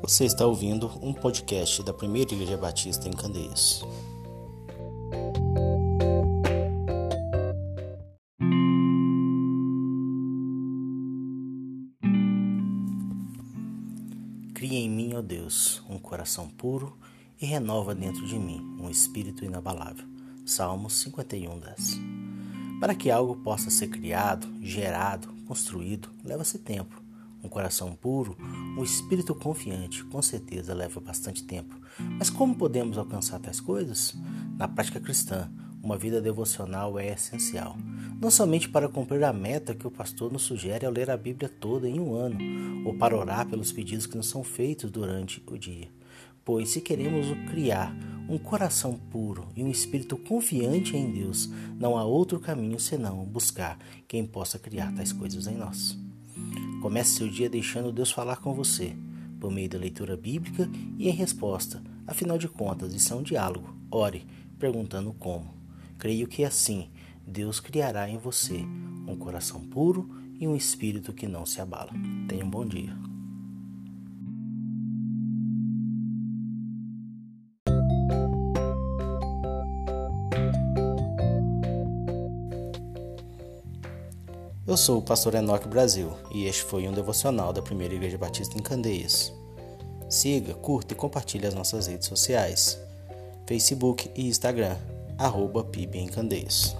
Você está ouvindo um podcast da Primeira Igreja Batista em Candeias. Cria em mim, ó Deus, um coração puro e renova dentro de mim um espírito inabalável. Salmos 51, 10. Para que algo possa ser criado, gerado, construído, leva-se tempo. Um coração puro, um espírito confiante, com certeza leva bastante tempo. Mas como podemos alcançar tais coisas? Na prática cristã, uma vida devocional é essencial, não somente para cumprir a meta que o pastor nos sugere ao ler a Bíblia toda em um ano, ou para orar pelos pedidos que nos são feitos durante o dia. Pois, se queremos criar um coração puro e um espírito confiante em Deus, não há outro caminho senão buscar quem possa criar tais coisas em nós. Comece seu dia deixando Deus falar com você, por meio da leitura bíblica e em resposta. Afinal de contas, isso é um diálogo. Ore, perguntando como. Creio que assim Deus criará em você um coração puro e um espírito que não se abala. Tenha um bom dia. Eu sou o pastor Enoque Brasil e este foi um devocional da Primeira Igreja Batista em Candeias. Siga, curta e compartilhe as nossas redes sociais, Facebook e Instagram, arroba PIB em Candeias.